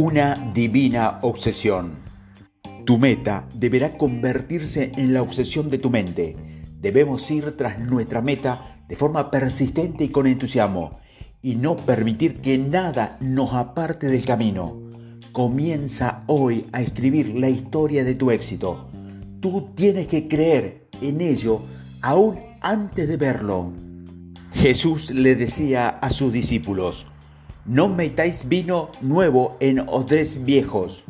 Una divina obsesión. Tu meta deberá convertirse en la obsesión de tu mente. Debemos ir tras nuestra meta de forma persistente y con entusiasmo y no permitir que nada nos aparte del camino. Comienza hoy a escribir la historia de tu éxito. Tú tienes que creer en ello aún antes de verlo. Jesús le decía a sus discípulos, no metáis vino nuevo en odres viejos.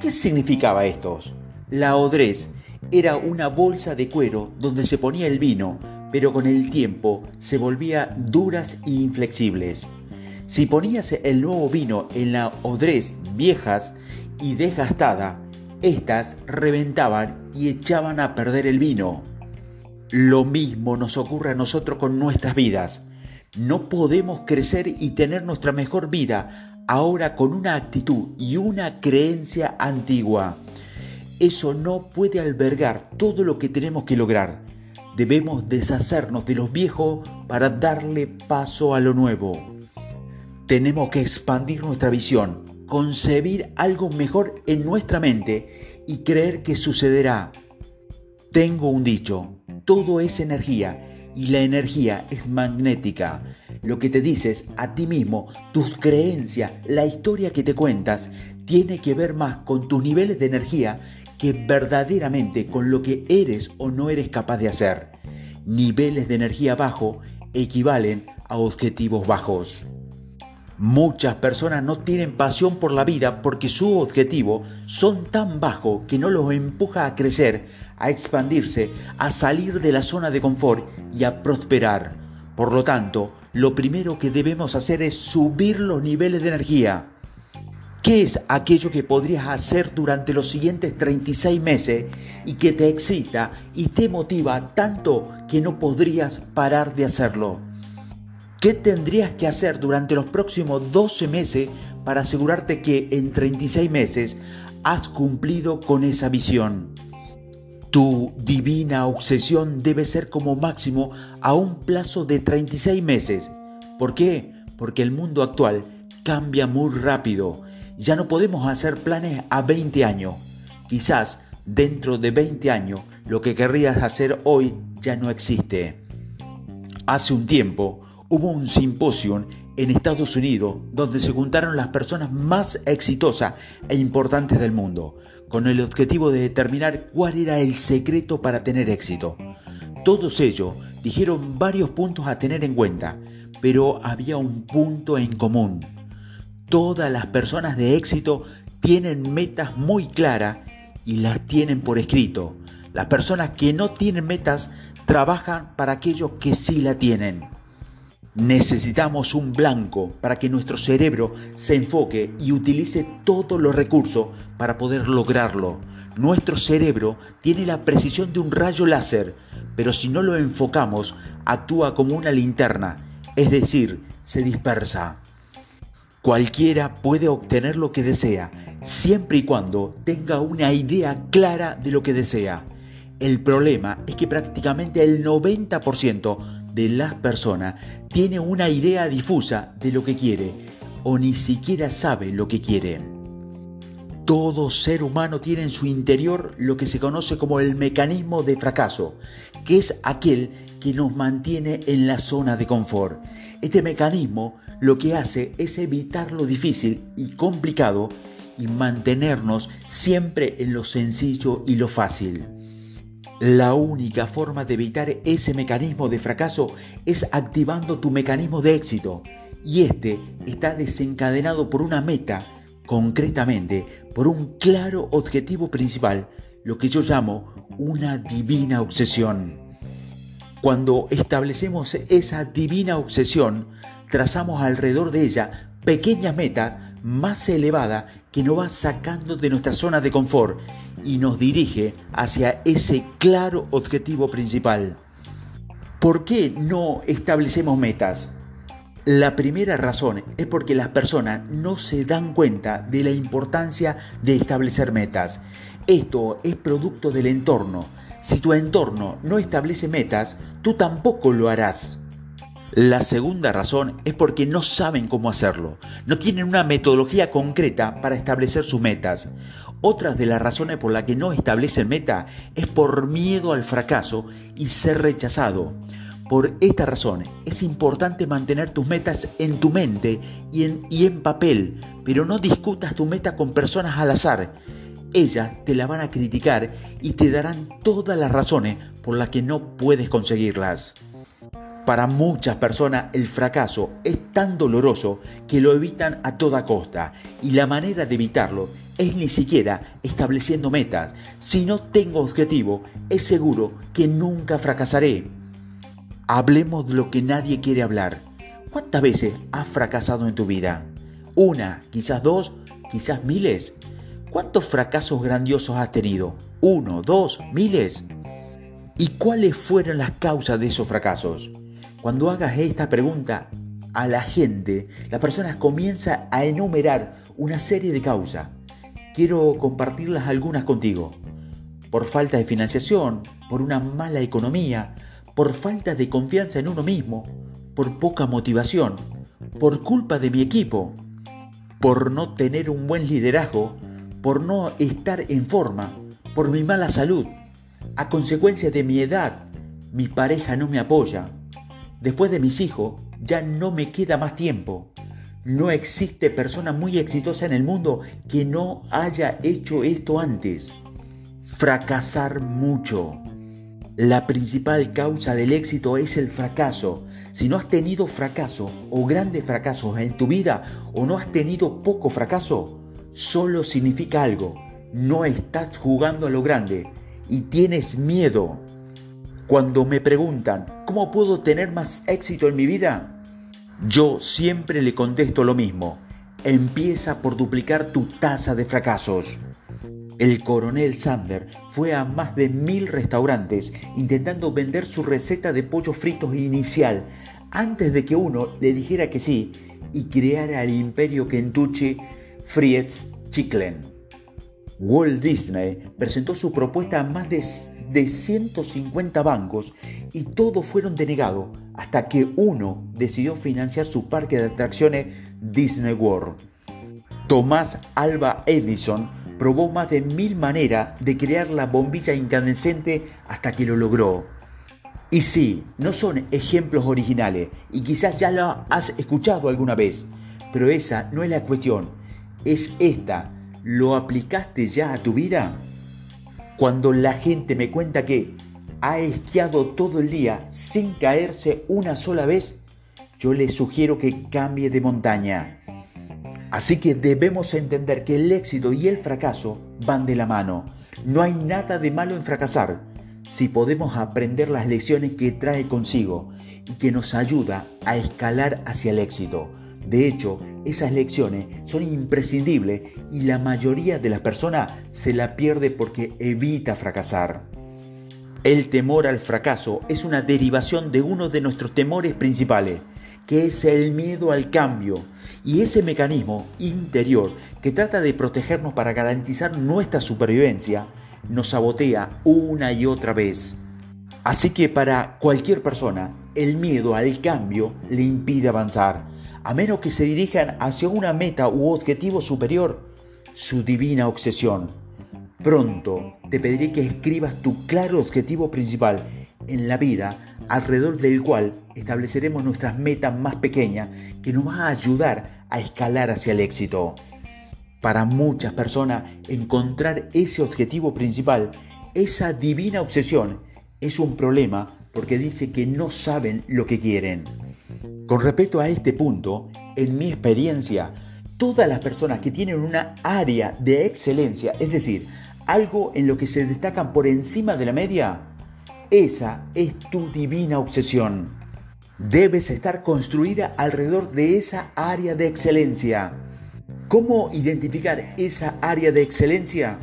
¿Qué significaba esto? La odres era una bolsa de cuero donde se ponía el vino, pero con el tiempo se volvía duras e inflexibles. Si ponías el nuevo vino en la odres viejas y desgastada, éstas reventaban y echaban a perder el vino. Lo mismo nos ocurre a nosotros con nuestras vidas. No podemos crecer y tener nuestra mejor vida ahora con una actitud y una creencia antigua. Eso no puede albergar todo lo que tenemos que lograr. Debemos deshacernos de los viejos para darle paso a lo nuevo. Tenemos que expandir nuestra visión, concebir algo mejor en nuestra mente y creer que sucederá. Tengo un dicho, todo es energía y la energía es magnética. Lo que te dices a ti mismo, tus creencias, la historia que te cuentas, tiene que ver más con tus niveles de energía que verdaderamente con lo que eres o no eres capaz de hacer. Niveles de energía bajo equivalen a objetivos bajos. Muchas personas no tienen pasión por la vida porque su objetivo son tan bajos que no los empuja a crecer, a expandirse, a salir de la zona de confort y a prosperar. Por lo tanto, lo primero que debemos hacer es subir los niveles de energía. ¿Qué es aquello que podrías hacer durante los siguientes 36 meses y que te excita y te motiva tanto que no podrías parar de hacerlo? ¿Qué tendrías que hacer durante los próximos 12 meses para asegurarte que en 36 meses has cumplido con esa visión? Tu divina obsesión debe ser como máximo a un plazo de 36 meses. ¿Por qué? Porque el mundo actual cambia muy rápido. Ya no podemos hacer planes a 20 años. Quizás dentro de 20 años lo que querrías hacer hoy ya no existe. Hace un tiempo, hubo un simposio en Estados Unidos donde se juntaron las personas más exitosas e importantes del mundo, con el objetivo de determinar cuál era el secreto para tener éxito. Todos ellos dijeron varios puntos a tener en cuenta, pero había un punto en común. Todas las personas de éxito tienen metas muy claras y las tienen por escrito. Las personas que no tienen metas trabajan para aquellos que sí la tienen. Necesitamos un blanco para que nuestro cerebro se enfoque y utilice todos los recursos para poder lograrlo. Nuestro cerebro tiene la precisión de un rayo láser, pero si no lo enfocamos, actúa como una linterna, es decir, se dispersa. Cualquiera puede obtener lo que desea, siempre y cuando tenga una idea clara de lo que desea. El problema es que prácticamente el 90% de las personas tiene una idea difusa de lo que quiere o ni siquiera sabe lo que quiere. Todo ser humano tiene en su interior lo que se conoce como el mecanismo de fracaso, que es aquel que nos mantiene en la zona de confort. Este mecanismo lo que hace es evitar lo difícil y complicado y mantenernos siempre en lo sencillo y lo fácil. La única forma de evitar ese mecanismo de fracaso es activando tu mecanismo de éxito. Y este está desencadenado por una meta, concretamente por un claro objetivo principal, lo que yo llamo una divina obsesión. Cuando establecemos esa divina obsesión, trazamos alrededor de ella pequeñas metas más elevadas que nos va sacando de nuestra zona de confort y nos dirige hacia ese claro objetivo principal. ¿Por qué no establecemos metas? La primera razón es porque las personas no se dan cuenta de la importancia de establecer metas. Esto es producto del entorno. Si tu entorno no establece metas, tú tampoco lo harás. La segunda razón es porque no saben cómo hacerlo, no tienen una metodología concreta para establecer sus metas. Otra de las razones por las que no establecen meta es por miedo al fracaso y ser rechazado. Por esta razón es importante mantener tus metas en tu mente y en, y en papel, pero no discutas tu meta con personas al azar. Ellas te la van a criticar y te darán todas las razones por las que no puedes conseguirlas. Para muchas personas el fracaso es tan doloroso que lo evitan a toda costa y la manera de evitarlo es ni siquiera estableciendo metas. Si no tengo objetivo, es seguro que nunca fracasaré. Hablemos de lo que nadie quiere hablar. ¿Cuántas veces has fracasado en tu vida? Una, quizás dos, quizás miles. ¿Cuántos fracasos grandiosos has tenido? ¿Uno, dos, miles? ¿Y cuáles fueron las causas de esos fracasos? Cuando hagas esta pregunta a la gente, la persona comienza a enumerar una serie de causas. Quiero compartirlas algunas contigo. Por falta de financiación, por una mala economía, por falta de confianza en uno mismo, por poca motivación, por culpa de mi equipo, por no tener un buen liderazgo, por no estar en forma, por mi mala salud, a consecuencia de mi edad, mi pareja no me apoya, después de mis hijos ya no me queda más tiempo. No existe persona muy exitosa en el mundo que no haya hecho esto antes. Fracasar mucho. La principal causa del éxito es el fracaso. Si no has tenido fracaso o grandes fracasos en tu vida o no has tenido poco fracaso, solo significa algo. No estás jugando a lo grande y tienes miedo. Cuando me preguntan, ¿cómo puedo tener más éxito en mi vida? Yo siempre le contesto lo mismo. Empieza por duplicar tu tasa de fracasos. El coronel Sander fue a más de mil restaurantes intentando vender su receta de pollo fritos inicial antes de que uno le dijera que sí y creara el imperio Kentucky Fried Chicken. Walt Disney presentó su propuesta a más de, de 150 bancos y todos fueron denegados hasta que uno decidió financiar su parque de atracciones Disney World. Tomás Alba Edison probó más de mil maneras de crear la bombilla incandescente hasta que lo logró. Y sí, no son ejemplos originales y quizás ya lo has escuchado alguna vez, pero esa no es la cuestión, es esta. ¿Lo aplicaste ya a tu vida? Cuando la gente me cuenta que ha esquiado todo el día sin caerse una sola vez, yo le sugiero que cambie de montaña. Así que debemos entender que el éxito y el fracaso van de la mano. No hay nada de malo en fracasar si podemos aprender las lecciones que trae consigo y que nos ayuda a escalar hacia el éxito. De hecho, esas lecciones son imprescindibles y la mayoría de las personas se la pierde porque evita fracasar. El temor al fracaso es una derivación de uno de nuestros temores principales, que es el miedo al cambio y ese mecanismo interior que trata de protegernos para garantizar nuestra supervivencia nos sabotea una y otra vez. Así que para cualquier persona, el miedo al cambio le impide avanzar, a menos que se dirijan hacia una meta u objetivo superior, su divina obsesión. Pronto te pediré que escribas tu claro objetivo principal en la vida alrededor del cual estableceremos nuestras metas más pequeñas que nos va a ayudar a escalar hacia el éxito. Para muchas personas, encontrar ese objetivo principal, esa divina obsesión, es un problema porque dice que no saben lo que quieren. Con respecto a este punto, en mi experiencia, todas las personas que tienen una área de excelencia, es decir, algo en lo que se destacan por encima de la media, esa es tu divina obsesión. Debes estar construida alrededor de esa área de excelencia. ¿Cómo identificar esa área de excelencia?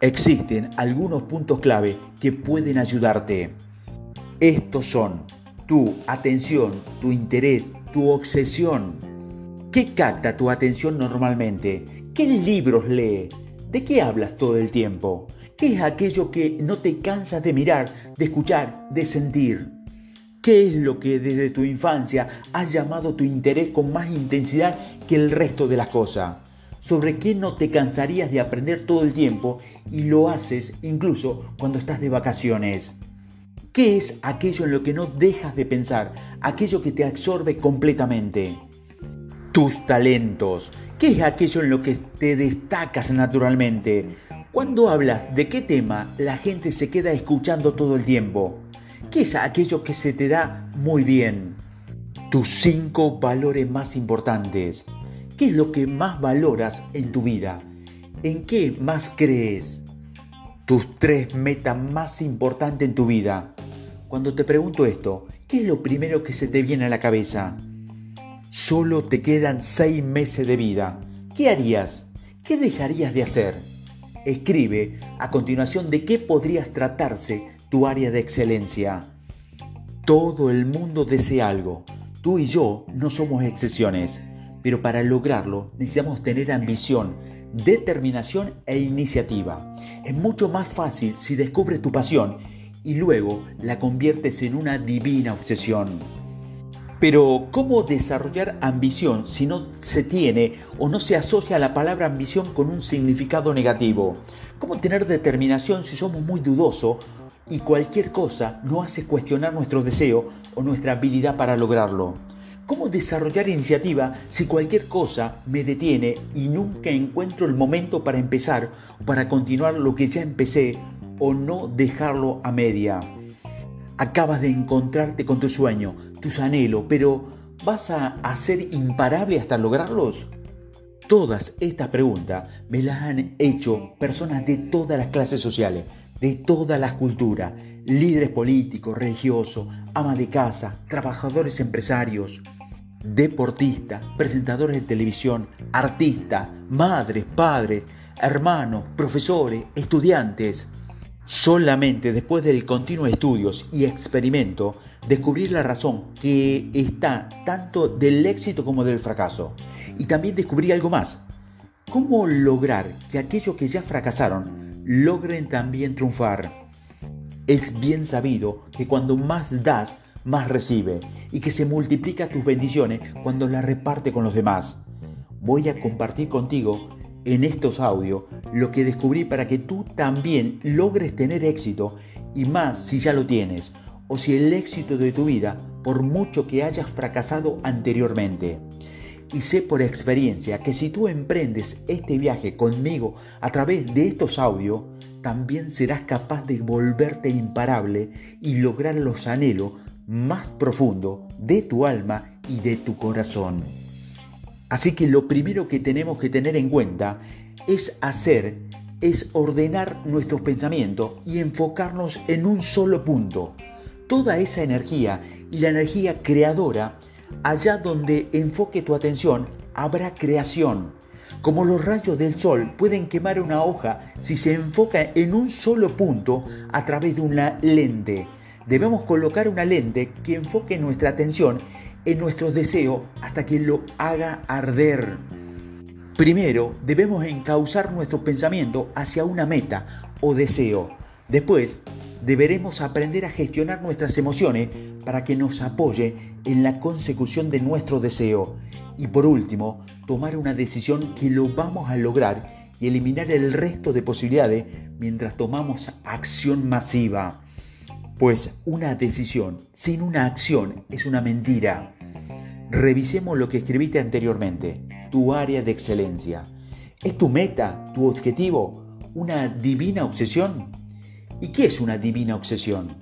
Existen algunos puntos clave que pueden ayudarte. Estos son tu atención, tu interés, tu obsesión. ¿Qué capta tu atención normalmente? ¿Qué libros lee? ¿De qué hablas todo el tiempo? ¿Qué es aquello que no te cansas de mirar, de escuchar, de sentir? ¿Qué es lo que desde tu infancia ha llamado tu interés con más intensidad que el resto de las cosas? ¿Sobre qué no te cansarías de aprender todo el tiempo y lo haces incluso cuando estás de vacaciones? ¿Qué es aquello en lo que no dejas de pensar? Aquello que te absorbe completamente. Tus talentos. ¿Qué es aquello en lo que te destacas naturalmente? Cuando hablas de qué tema, la gente se queda escuchando todo el tiempo. ¿Qué es aquello que se te da muy bien? Tus cinco valores más importantes. ¿Qué es lo que más valoras en tu vida? ¿En qué más crees? Tus tres metas más importantes en tu vida. Cuando te pregunto esto, ¿qué es lo primero que se te viene a la cabeza? Solo te quedan seis meses de vida. ¿Qué harías? ¿Qué dejarías de hacer? Escribe a continuación de qué podrías tratarse tu área de excelencia. Todo el mundo desea algo. Tú y yo no somos excepciones, pero para lograrlo necesitamos tener ambición, determinación e iniciativa. Es mucho más fácil si descubres tu pasión y luego la conviertes en una divina obsesión. Pero ¿cómo desarrollar ambición si no se tiene o no se asocia la palabra ambición con un significado negativo? ¿Cómo tener determinación si somos muy dudosos y cualquier cosa no hace cuestionar nuestro deseo o nuestra habilidad para lograrlo. ¿Cómo desarrollar iniciativa si cualquier cosa me detiene y nunca encuentro el momento para empezar o para continuar lo que ya empecé o no dejarlo a media? Acabas de encontrarte con tu sueño, tus anhelos, pero ¿vas a, ser imparable hasta lograrlos? Todas estas preguntas me las han hecho personas de todas las clases sociales, de todas las culturas, líderes políticos, religiosos, amas de casa, trabajadores empresarios, deportistas, presentadores de televisión, artistas, madres, padres, hermanos, profesores, estudiantes. Solamente después del continuo estudios y experimento, descubrir la razón que está tanto del éxito como del fracaso. Y también descubrí algo más. ¿Cómo lograr que aquellos que ya fracasaron logren también triunfar. Es bien sabido que cuando más das, más recibe y que se multiplica tus bendiciones cuando las reparte con los demás. Voy a compartir contigo en estos audios lo que descubrí para que tú también logres tener éxito y más si ya lo tienes o si el éxito de tu vida por mucho que hayas fracasado anteriormente. Y sé por experiencia que si tú emprendes este viaje conmigo a través de estos audios, también serás capaz de volverte imparable y lograr los anhelos más profundos de tu alma y de tu corazón. Así que lo primero que tenemos que tener en cuenta es hacer, es ordenar nuestros pensamientos y enfocarnos en un solo punto. Toda esa energía y la energía creadora Allá donde enfoque tu atención, habrá creación. Como los rayos del sol pueden quemar una hoja si se enfoca en un solo punto a través de una lente. Debemos colocar una lente que enfoque nuestra atención en nuestros deseos hasta que lo haga arder. Primero, debemos encauzar nuestro pensamiento hacia una meta o deseo. Después, deberemos aprender a gestionar nuestras emociones para que nos apoye en la consecución de nuestro deseo. Y por último, tomar una decisión que lo vamos a lograr y eliminar el resto de posibilidades mientras tomamos acción masiva. Pues una decisión sin una acción es una mentira. Revisemos lo que escribiste anteriormente, tu área de excelencia. ¿Es tu meta, tu objetivo, una divina obsesión? ¿Y qué es una divina obsesión?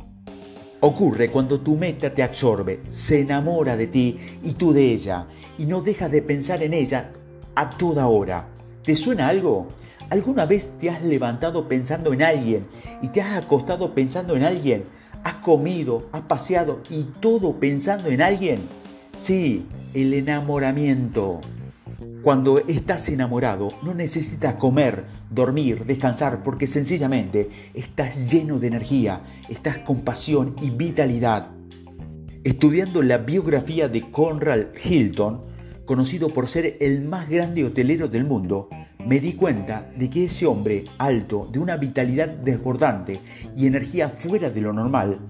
Ocurre cuando tu meta te absorbe, se enamora de ti y tú de ella, y no dejas de pensar en ella a toda hora. ¿Te suena algo? ¿Alguna vez te has levantado pensando en alguien y te has acostado pensando en alguien? ¿Has comido, has paseado y todo pensando en alguien? Sí, el enamoramiento. Cuando estás enamorado no necesitas comer, dormir, descansar porque sencillamente estás lleno de energía, estás con pasión y vitalidad. Estudiando la biografía de Conrad Hilton, conocido por ser el más grande hotelero del mundo, me di cuenta de que ese hombre alto, de una vitalidad desbordante y energía fuera de lo normal,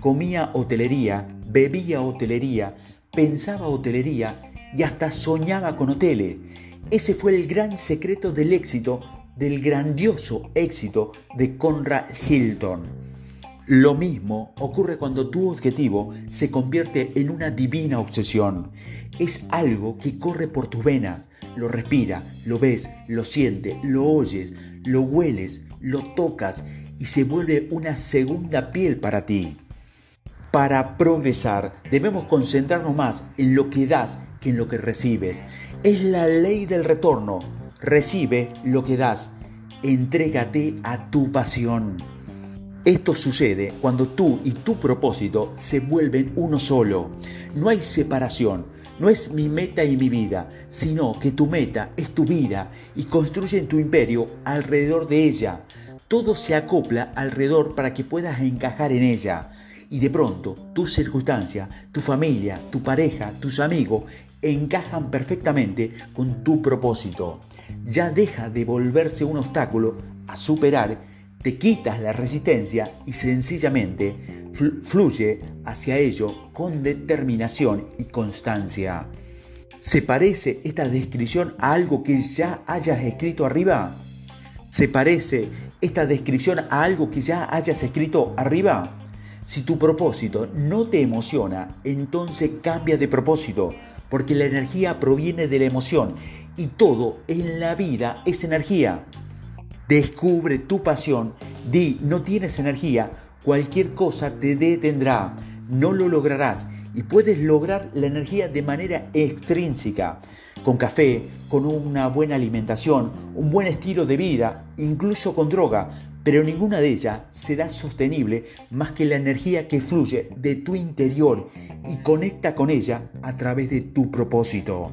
comía hotelería, bebía hotelería, pensaba hotelería y hasta soñaba con hoteles. Ese fue el gran secreto del éxito, del grandioso éxito de Conrad Hilton. Lo mismo ocurre cuando tu objetivo se convierte en una divina obsesión. Es algo que corre por tus venas, lo respira, lo ves, lo sientes, lo oyes, lo hueles, lo tocas y se vuelve una segunda piel para ti. Para progresar debemos concentrarnos más en lo que das que en lo que recibes. Es la ley del retorno. Recibe lo que das. Entrégate a tu pasión. Esto sucede cuando tú y tu propósito se vuelven uno solo. No hay separación. No es mi meta y mi vida, sino que tu meta es tu vida y construyen tu imperio alrededor de ella. Todo se acopla alrededor para que puedas encajar en ella. Y de pronto, tu circunstancia, tu familia, tu pareja, tus amigos encajan perfectamente con tu propósito. Ya deja de volverse un obstáculo a superar, te quitas la resistencia y sencillamente fluye hacia ello con determinación y constancia. ¿Se parece esta descripción a algo que ya hayas escrito arriba? ¿Se parece esta descripción a algo que ya hayas escrito arriba? Si tu propósito no te emociona, entonces cambia de propósito porque la energía proviene de la emoción y todo en la vida es energía. Descubre tu pasión, di no tienes energía, cualquier cosa te detendrá, no lo lograrás y puedes lograr la energía de manera extrínseca, con café, con una buena alimentación, un buen estilo de vida, incluso con droga, pero ninguna de ellas será sostenible más que la energía que fluye de tu interior y conecta con ella a través de tu propósito.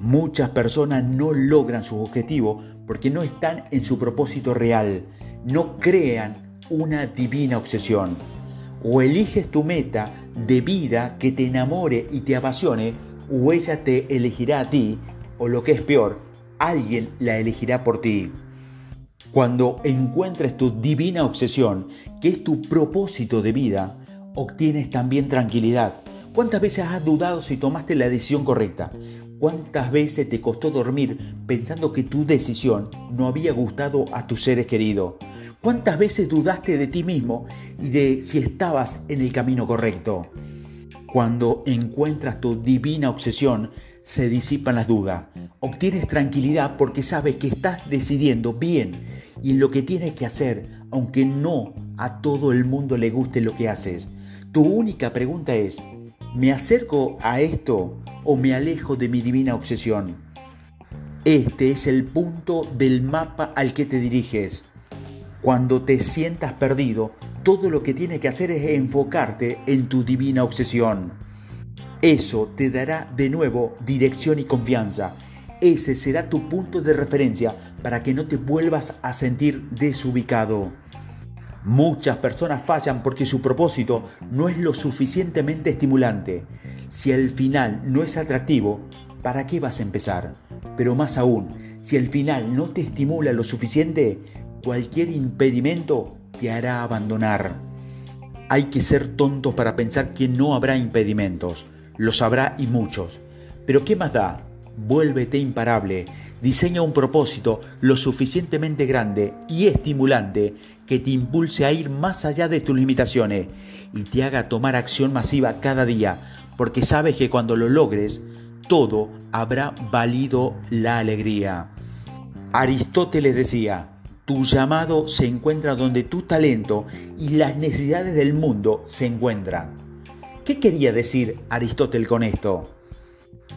Muchas personas no logran su objetivo porque no están en su propósito real, no crean una divina obsesión. O eliges tu meta de vida que te enamore y te apasione, o ella te elegirá a ti, o lo que es peor, alguien la elegirá por ti. Cuando encuentres tu divina obsesión, que es tu propósito de vida, obtienes también tranquilidad. ¿Cuántas veces has dudado si tomaste la decisión correcta? ¿Cuántas veces te costó dormir pensando que tu decisión no había gustado a tus seres queridos? ¿Cuántas veces dudaste de ti mismo y de si estabas en el camino correcto? Cuando encuentras tu divina obsesión, se disipan las dudas. Obtienes tranquilidad porque sabes que estás decidiendo bien y en lo que tienes que hacer, aunque no a todo el mundo le guste lo que haces. Tu única pregunta es, ¿me acerco a esto o me alejo de mi divina obsesión? Este es el punto del mapa al que te diriges. Cuando te sientas perdido, todo lo que tienes que hacer es enfocarte en tu divina obsesión. Eso te dará de nuevo dirección y confianza. Ese será tu punto de referencia para que no te vuelvas a sentir desubicado. Muchas personas fallan porque su propósito no es lo suficientemente estimulante. Si al final no es atractivo, ¿para qué vas a empezar? Pero más aún, si al final no te estimula lo suficiente, cualquier impedimento te hará abandonar. Hay que ser tontos para pensar que no habrá impedimentos los habrá y muchos. Pero ¿qué más da? Vuélvete imparable, diseña un propósito lo suficientemente grande y estimulante que te impulse a ir más allá de tus limitaciones y te haga tomar acción masiva cada día, porque sabes que cuando lo logres, todo habrá valido la alegría. Aristóteles decía, tu llamado se encuentra donde tu talento y las necesidades del mundo se encuentran. ¿Qué quería decir Aristóteles con esto?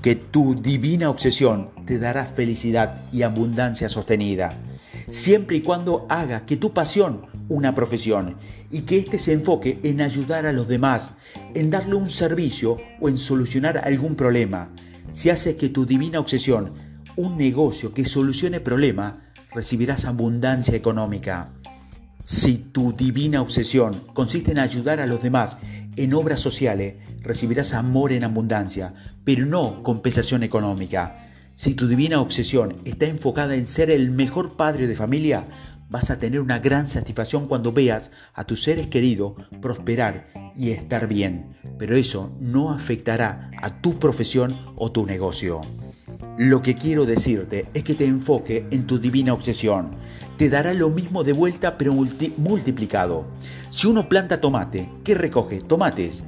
Que tu divina obsesión te dará felicidad y abundancia sostenida, siempre y cuando haga que tu pasión una profesión y que éste se enfoque en ayudar a los demás, en darle un servicio o en solucionar algún problema. Si haces que tu divina obsesión un negocio que solucione problemas, recibirás abundancia económica. Si tu divina obsesión consiste en ayudar a los demás en obras sociales, recibirás amor en abundancia, pero no compensación económica. Si tu divina obsesión está enfocada en ser el mejor padre de familia, vas a tener una gran satisfacción cuando veas a tus seres queridos prosperar y estar bien, pero eso no afectará a tu profesión o tu negocio. Lo que quiero decirte es que te enfoque en tu divina obsesión. Te dará lo mismo de vuelta pero multiplicado. Si uno planta tomate, ¿qué recoge? Tomates.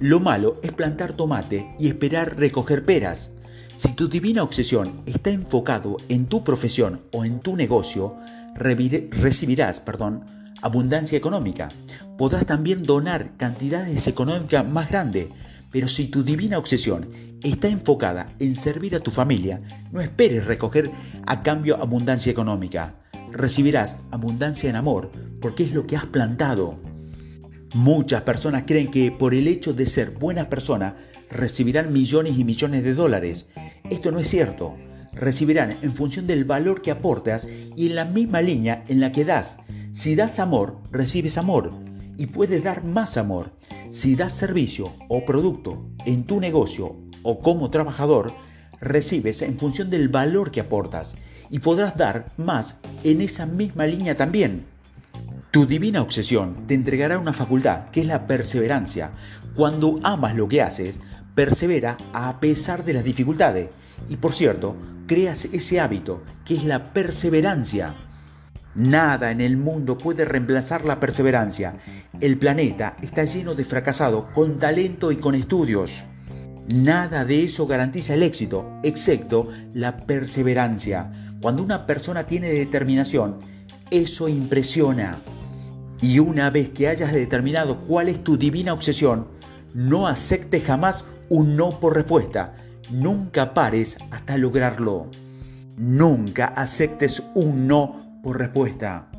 Lo malo es plantar tomate y esperar recoger peras. Si tu divina obsesión está enfocado en tu profesión o en tu negocio, recibirás, perdón, abundancia económica. Podrás también donar cantidades económicas más grandes, pero si tu divina obsesión está enfocada en servir a tu familia, no esperes recoger a cambio abundancia económica. Recibirás abundancia en amor porque es lo que has plantado. Muchas personas creen que por el hecho de ser buenas personas recibirán millones y millones de dólares. Esto no es cierto. Recibirán en función del valor que aportas y en la misma línea en la que das. Si das amor, recibes amor y puedes dar más amor. Si das servicio o producto en tu negocio o como trabajador, recibes en función del valor que aportas y podrás dar más en esa misma línea también. Tu divina obsesión te entregará una facultad que es la perseverancia. Cuando amas lo que haces, persevera a pesar de las dificultades. Y por cierto, creas ese hábito que es la perseverancia. Nada en el mundo puede reemplazar la perseverancia. El planeta está lleno de fracasados con talento y con estudios. Nada de eso garantiza el éxito, excepto la perseverancia. Cuando una persona tiene determinación, eso impresiona. Y una vez que hayas determinado cuál es tu divina obsesión, no aceptes jamás un no por respuesta. Nunca pares hasta lograrlo. Nunca aceptes un no por respuesta.